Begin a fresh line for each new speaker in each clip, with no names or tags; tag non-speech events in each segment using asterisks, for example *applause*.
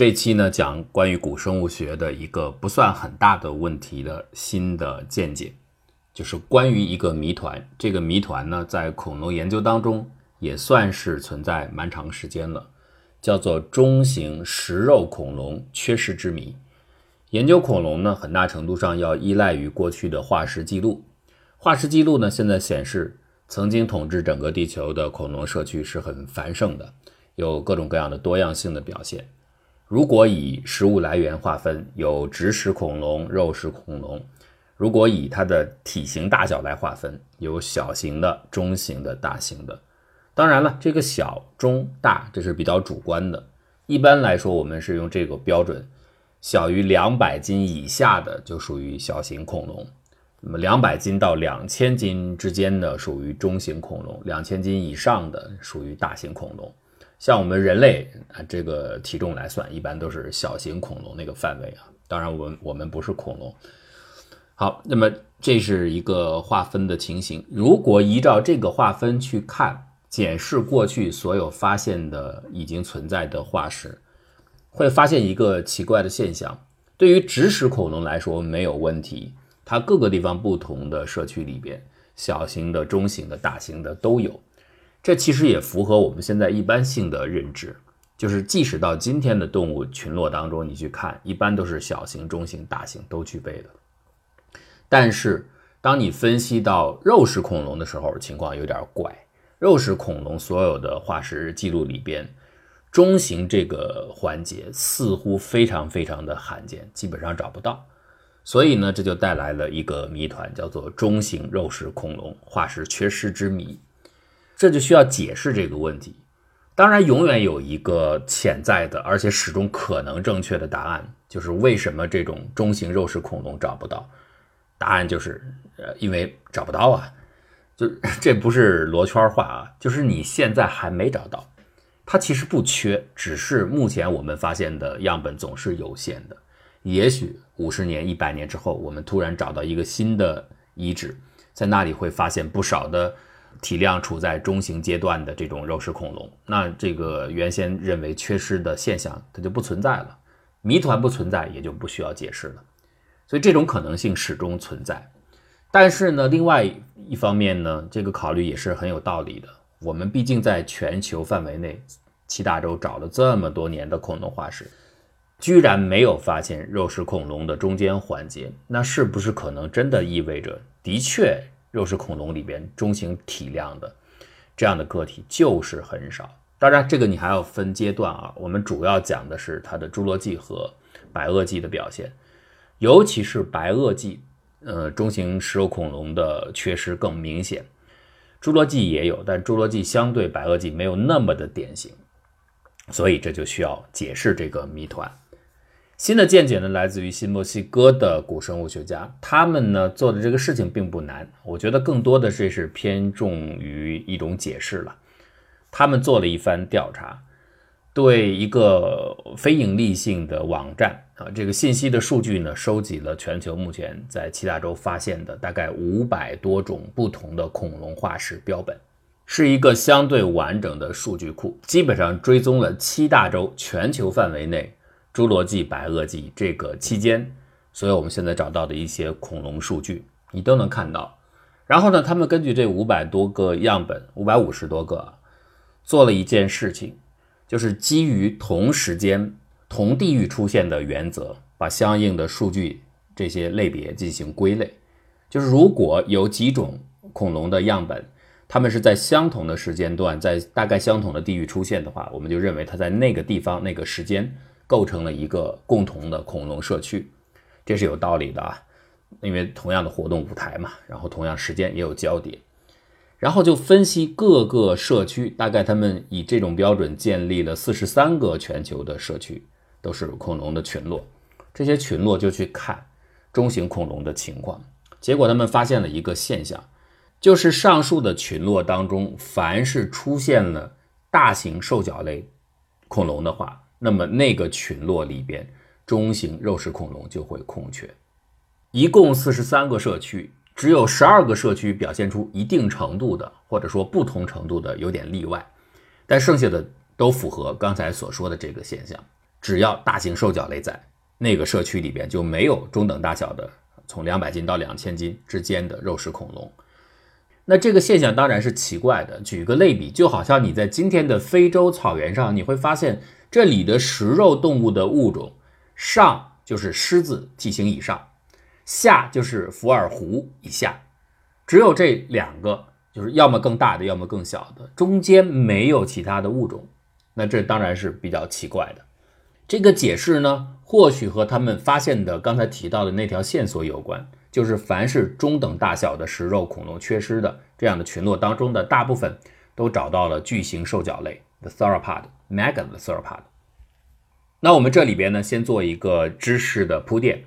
这期呢讲关于古生物学的一个不算很大的问题的新的见解，就是关于一个谜团。这个谜团呢，在恐龙研究当中也算是存在蛮长时间了，叫做中型食肉恐龙缺失之谜。研究恐龙呢，很大程度上要依赖于过去的化石记录。化石记录呢，现在显示曾经统治整个地球的恐龙社区是很繁盛的，有各种各样的多样性的表现。如果以食物来源划分，有植食恐龙、肉食恐龙；如果以它的体型大小来划分，有小型的、中型的、大型的。当然了，这个小、中、大这是比较主观的。一般来说，我们是用这个标准：小于两百斤以下的就属于小型恐龙；那么两百斤到两千斤之间的属于中型恐龙；两千斤以上的属于大型恐龙。像我们人类啊，这个体重来算，一般都是小型恐龙那个范围啊。当然，我们我们不是恐龙。好，那么这是一个划分的情形。如果依照这个划分去看，检视过去所有发现的已经存在的化石，会发现一个奇怪的现象：对于植食恐龙来说没有问题，它各个地方不同的社区里边，小型的、中型的、大型的都有。这其实也符合我们现在一般性的认知，就是即使到今天的动物群落当中，你去看，一般都是小型、中型、大型都具备的。但是，当你分析到肉食恐龙的时候，情况有点怪。肉食恐龙所有的化石记录里边，中型这个环节似乎非常非常的罕见，基本上找不到。所以呢，这就带来了一个谜团，叫做中型肉食恐龙化石缺失之谜。这就需要解释这个问题。当然，永远有一个潜在的，而且始终可能正确的答案，就是为什么这种中型肉食恐龙找不到？答案就是，呃，因为找不到啊。就 *laughs* 这不是罗圈话啊，就是你现在还没找到，它其实不缺，只是目前我们发现的样本总是有限的。也许五十年、一百年之后，我们突然找到一个新的遗址，在那里会发现不少的。体量处在中型阶段的这种肉食恐龙，那这个原先认为缺失的现象它就不存在了，谜团不存在也就不需要解释了，所以这种可能性始终存在。但是呢，另外一方面呢，这个考虑也是很有道理的。我们毕竟在全球范围内七大洲找了这么多年的恐龙化石，居然没有发现肉食恐龙的中间环节，那是不是可能真的意味着的确？肉食恐龙里边中型体量的这样的个体就是很少。当然，这个你还要分阶段啊。我们主要讲的是它的侏罗纪和白垩纪的表现，尤其是白垩纪，呃，中型食肉恐龙的缺失更明显。侏罗纪也有，但侏罗纪相对白垩纪没有那么的典型，所以这就需要解释这个谜团。新的见解呢，来自于新墨西哥的古生物学家，他们呢做的这个事情并不难，我觉得更多的这是偏重于一种解释了。他们做了一番调查，对一个非盈利性的网站啊，这个信息的数据呢，收集了全球目前在七大洲发现的大概五百多种不同的恐龙化石标本，是一个相对完整的数据库，基本上追踪了七大洲全球范围内。侏罗纪、白垩纪这个期间，所以我们现在找到的一些恐龙数据，你都能看到。然后呢，他们根据这五百多个样本，五百五十多个，做了一件事情，就是基于同时间、同地域出现的原则，把相应的数据这些类别进行归类。就是如果有几种恐龙的样本，它们是在相同的时间段，在大概相同的地域出现的话，我们就认为它在那个地方、那个时间。构成了一个共同的恐龙社区，这是有道理的啊，因为同样的活动舞台嘛，然后同样时间也有交叠，然后就分析各个社区，大概他们以这种标准建立了四十三个全球的社区，都是恐龙的群落，这些群落就去看中型恐龙的情况，结果他们发现了一个现象，就是上述的群落当中，凡是出现了大型兽脚类恐龙的话。那么那个群落里边，中型肉食恐龙就会空缺。一共四十三个社区，只有十二个社区表现出一定程度的，或者说不同程度的有点例外，但剩下的都符合刚才所说的这个现象。只要大型兽脚类在那个社区里边，就没有中等大小的从两百斤到两千斤之间的肉食恐龙。那这个现象当然是奇怪的。举个类比，就好像你在今天的非洲草原上，你会发现这里的食肉动物的物种，上就是狮子体型以上，下就是伏尔狐以下，只有这两个，就是要么更大的，要么更小的，中间没有其他的物种。那这当然是比较奇怪的。这个解释呢，或许和他们发现的刚才提到的那条线索有关。就是凡是中等大小的食肉恐龙缺失的这样的群落当中的大部分都找到了巨型兽脚类的 theropod mega 的 theropod。那我们这里边呢，先做一个知识的铺垫。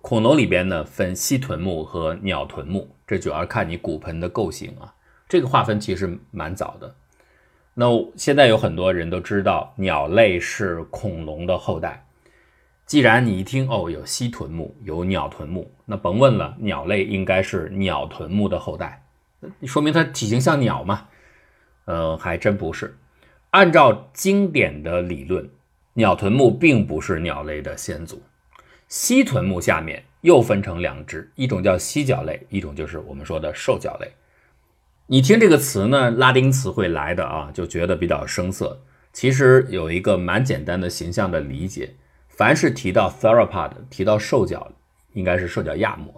恐龙里边呢分蜥臀目和鸟臀目，这主要看你骨盆的构型啊。这个划分其实蛮早的。那现在有很多人都知道鸟类是恐龙的后代。既然你一听哦有蜥臀目有鸟臀目，那甭问了，鸟类应该是鸟臀目的后代，说明它体型像鸟嘛？呃，还真不是。按照经典的理论，鸟臀目并不是鸟类的先祖。蜥臀目下面又分成两支，一种叫蜥脚类，一种就是我们说的兽脚类。你听这个词呢，拉丁词汇来的啊，就觉得比较生涩。其实有一个蛮简单的形象的理解。凡是提到 theropod，提到兽脚，应该是兽脚亚目。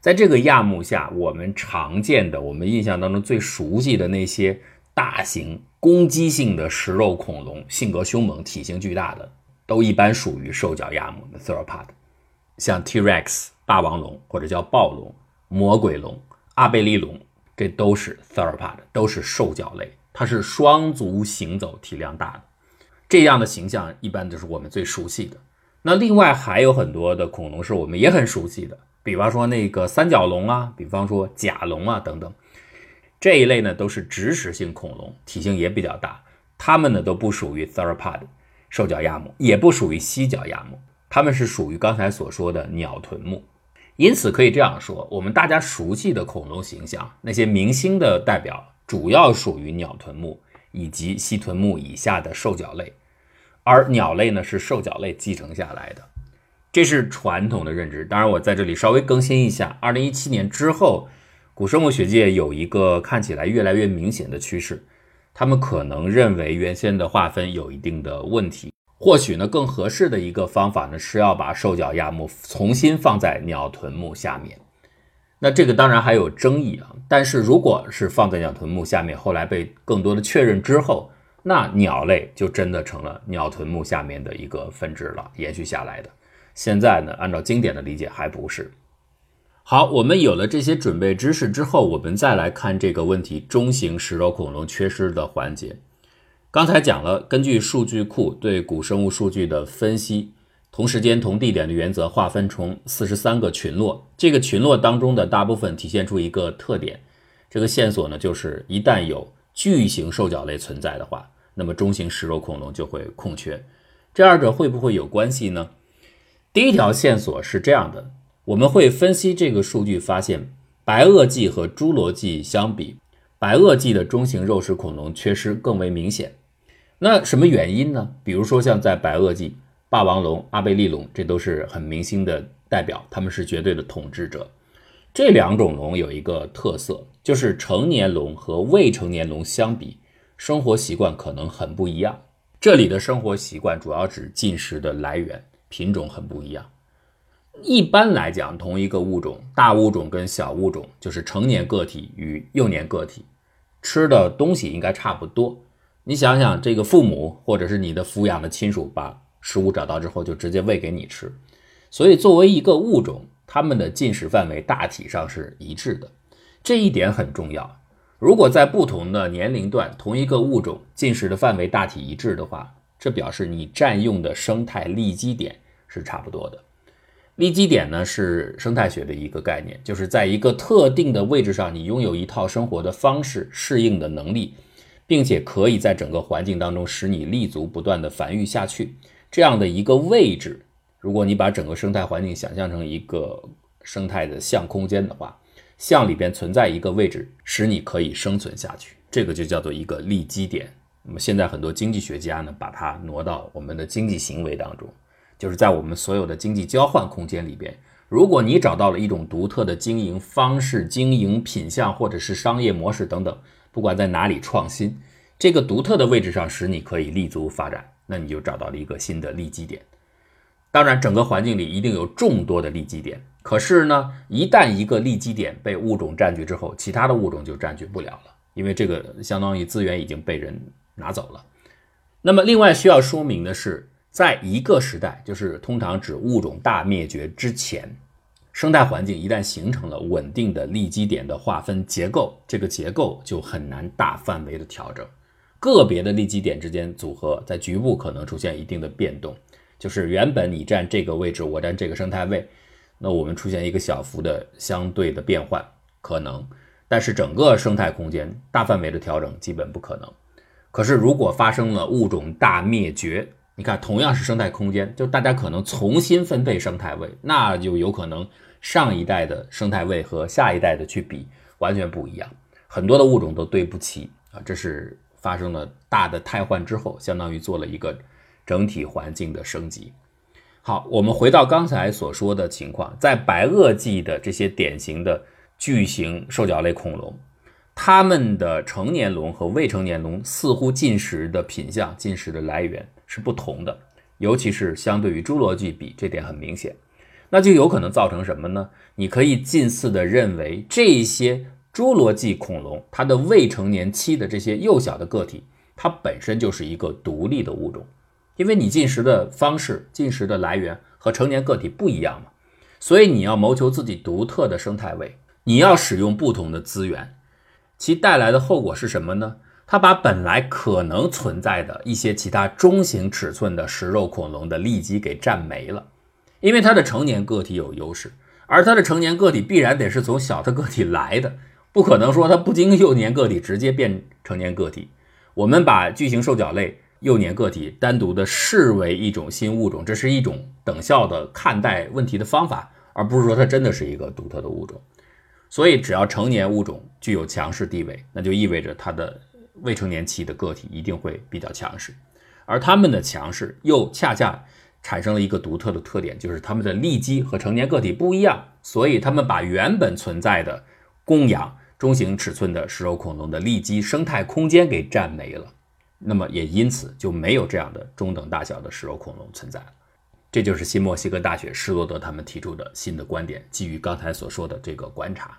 在这个亚目下，我们常见的、我们印象当中最熟悉的那些大型攻击性的食肉恐龙，性格凶猛、体型巨大的，都一般属于兽脚亚目的 theropod。像 T-Rex 霸王龙，或者叫暴龙、魔鬼龙、阿贝利龙，这都是 theropod，都是兽脚类。它是双足行走，体量大的。这样的形象一般就是我们最熟悉的。那另外还有很多的恐龙是我们也很熟悉的，比方说那个三角龙啊，比方说甲龙啊等等。这一类呢都是植食性恐龙，体型也比较大。它们呢都不属于 theropod 兽脚亚目，也不属于蜥脚亚目，它们是属于刚才所说的鸟臀目。因此可以这样说，我们大家熟悉的恐龙形象，那些明星的代表，主要属于鸟臀目。以及蜥臀目以下的兽脚类，而鸟类呢是兽脚类继承下来的，这是传统的认知。当然，我在这里稍微更新一下，二零一七年之后，古生物学界有一个看起来越来越明显的趋势，他们可能认为原先的划分有一定的问题，或许呢更合适的一个方法呢是要把兽脚亚目重新放在鸟臀目下面。那这个当然还有争议啊，但是如果是放在鸟臀目下面，后来被更多的确认之后，那鸟类就真的成了鸟臀目下面的一个分支了，延续下来的。现在呢，按照经典的理解还不是。好，我们有了这些准备知识之后，我们再来看这个问题：中型食肉恐龙缺失的环节。刚才讲了，根据数据库对古生物数据的分析。同时间、同地点的原则划分成四十三个群落，这个群落当中的大部分体现出一个特点，这个线索呢，就是一旦有巨型兽脚类存在的话，那么中型食肉恐龙就会空缺。这二者会不会有关系呢？第一条线索是这样的：我们会分析这个数据，发现白垩纪和侏罗纪相比，白垩纪的中型肉食恐龙缺失更为明显。那什么原因呢？比如说像在白垩纪。霸王龙、阿贝利龙，这都是很明星的代表，他们是绝对的统治者。这两种龙有一个特色，就是成年龙和未成年龙相比，生活习惯可能很不一样。这里的生活习惯主要指进食的来源，品种很不一样。一般来讲，同一个物种，大物种跟小物种，就是成年个体与幼年个体，吃的东西应该差不多。你想想，这个父母或者是你的抚养的亲属把食物找到之后就直接喂给你吃，所以作为一个物种，它们的进食范围大体上是一致的，这一点很重要。如果在不同的年龄段，同一个物种进食的范围大体一致的话，这表示你占用的生态利基点是差不多的。利基点呢是生态学的一个概念，就是在一个特定的位置上，你拥有一套生活的方式、适应的能力，并且可以在整个环境当中使你立足不断的繁育下去。这样的一个位置，如果你把整个生态环境想象成一个生态的相空间的话，相里边存在一个位置，使你可以生存下去，这个就叫做一个利基点。那么现在很多经济学家呢，把它挪到我们的经济行为当中，就是在我们所有的经济交换空间里边，如果你找到了一种独特的经营方式、经营品相或者是商业模式等等，不管在哪里创新，这个独特的位置上使你可以立足发展，那你就找到了一个新的利基点。当然，整个环境里一定有众多的利基点，可是呢，一旦一个利基点被物种占据之后，其他的物种就占据不了了，因为这个相当于资源已经被人。拿走了。那么，另外需要说明的是，在一个时代，就是通常指物种大灭绝之前，生态环境一旦形成了稳定的利基点的划分结构，这个结构就很难大范围的调整。个别的利基点之间组合，在局部可能出现一定的变动，就是原本你占这个位置，我占这个生态位，那我们出现一个小幅的相对的变换可能，但是整个生态空间大范围的调整基本不可能。可是，如果发生了物种大灭绝，你看，同样是生态空间，就大家可能重新分配生态位，那就有可能上一代的生态位和下一代的去比，完全不一样，很多的物种都对不齐啊。这是发生了大的汰换之后，相当于做了一个整体环境的升级。好，我们回到刚才所说的情况，在白垩纪的这些典型的巨型兽脚类恐龙。它们的成年龙和未成年龙似乎进食的品相、进食的来源是不同的，尤其是相对于侏罗纪比，这点很明显。那就有可能造成什么呢？你可以近似的认为，这些侏罗纪恐龙它的未成年期的这些幼小的个体，它本身就是一个独立的物种，因为你进食的方式、进食的来源和成年个体不一样嘛，所以你要谋求自己独特的生态位，你要使用不同的资源。其带来的后果是什么呢？它把本来可能存在的一些其他中型尺寸的食肉恐龙的利基给占没了，因为它的成年个体有优势，而它的成年个体必然得是从小的个体来的，不可能说它不经幼年个体直接变成年个体。我们把巨型兽脚类幼年个体单独的视为一种新物种，这是一种等效的看待问题的方法，而不是说它真的是一个独特的物种。所以，只要成年物种具有强势地位，那就意味着它的未成年期的个体一定会比较强势，而它们的强势又恰恰产生了一个独特的特点，就是它们的利基和成年个体不一样，所以它们把原本存在的供养中型尺寸的食肉恐龙的利基生态空间给占没了，那么也因此就没有这样的中等大小的食肉恐龙存在了。这就是新墨西哥大学施罗德他们提出的新的观点，基于刚才所说的这个观察。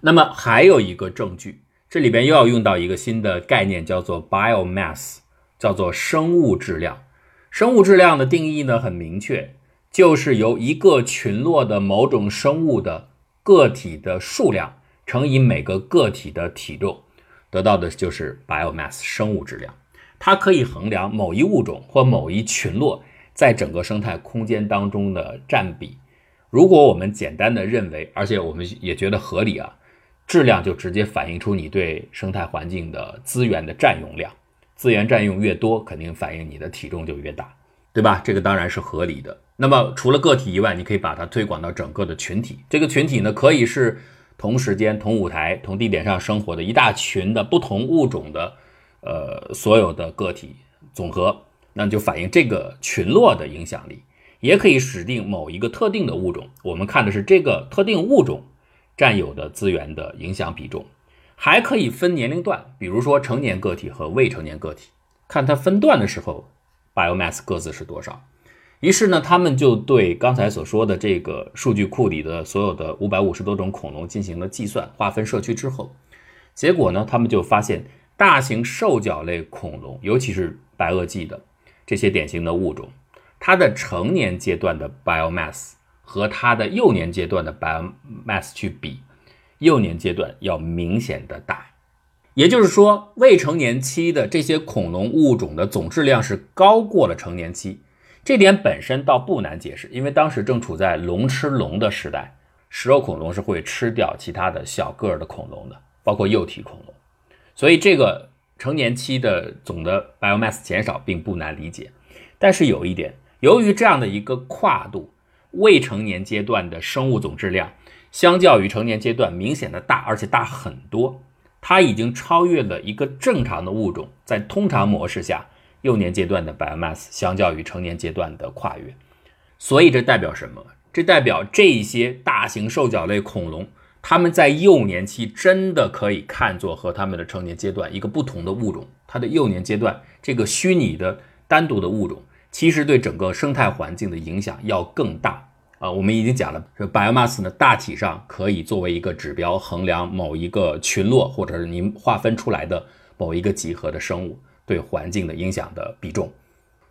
那么还有一个证据，这里边又要用到一个新的概念，叫做 biomass，叫做生物质量。生物质量的定义呢很明确，就是由一个群落的某种生物的个体的数量乘以每个个体的体重，得到的就是 biomass 生物质量。它可以衡量某一物种或某一群落在整个生态空间当中的占比。如果我们简单的认为，而且我们也觉得合理啊。质量就直接反映出你对生态环境的资源的占用量，资源占用越多，肯定反映你的体重就越大，对吧？这个当然是合理的。那么除了个体以外，你可以把它推广到整个的群体。这个群体呢，可以是同时间、同舞台、同地点上生活的一大群的不同物种的，呃，所有的个体总和，那就反映这个群落的影响力。也可以指定某一个特定的物种，我们看的是这个特定物种。占有的资源的影响比重，还可以分年龄段，比如说成年个体和未成年个体，看它分段的时候，biomass 各自是多少。于是呢，他们就对刚才所说的这个数据库里的所有的五百五十多种恐龙进行了计算，划分社区之后，结果呢，他们就发现大型兽脚类恐龙，尤其是白垩纪的这些典型的物种，它的成年阶段的 biomass。和它的幼年阶段的 biomass 去比，幼年阶段要明显的大，也就是说，未成年期的这些恐龙物种的总质量是高过了成年期。这点本身倒不难解释，因为当时正处在龙吃龙的时代，食肉恐龙是会吃掉其他的小个儿的恐龙的，包括幼体恐龙，所以这个成年期的总的 biomass 减少并不难理解。但是有一点，由于这样的一个跨度。未成年阶段的生物总质量，相较于成年阶段明显的大，而且大很多。它已经超越了一个正常的物种在通常模式下幼年阶段的 biomass 相较于成年阶段的跨越。所以这代表什么？这代表这些大型兽脚类恐龙，它们在幼年期真的可以看作和它们的成年阶段一个不同的物种。它的幼年阶段这个虚拟的单独的物种，其实对整个生态环境的影响要更大啊。我们已经讲了，这 biomass 呢大体上可以作为一个指标，衡量某一个群落或者是您划分出来的某一个集合的生物对环境的影响的比重。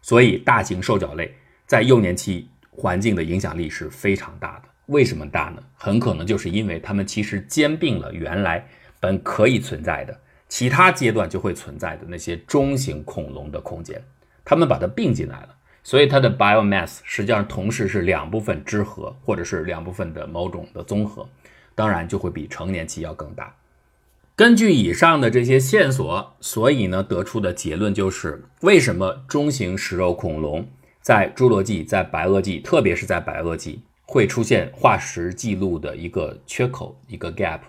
所以大型兽脚类在幼年期。环境的影响力是非常大的，为什么大呢？很可能就是因为它们其实兼并了原来本可以存在的其他阶段就会存在的那些中型恐龙的空间，它们把它并进来了，所以它的 biomass 实际上同时是两部分之和，或者是两部分的某种的综合，当然就会比成年期要更大。根据以上的这些线索，所以呢得出的结论就是，为什么中型食肉恐龙？在侏罗纪，在白垩纪，特别是在白垩纪，会出现化石记录的一个缺口，一个 gap。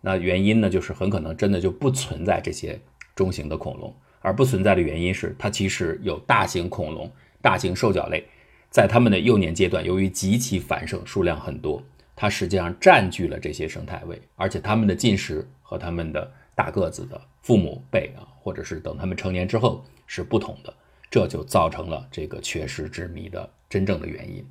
那原因呢，就是很可能真的就不存在这些中型的恐龙，而不存在的原因是，它其实有大型恐龙、大型兽脚类，在它们的幼年阶段，由于极其繁盛，数量很多，它实际上占据了这些生态位，而且它们的进食和他们的大个子的父母辈啊，或者是等他们成年之后是不同的。这就造成了这个缺失之谜的真正的原因。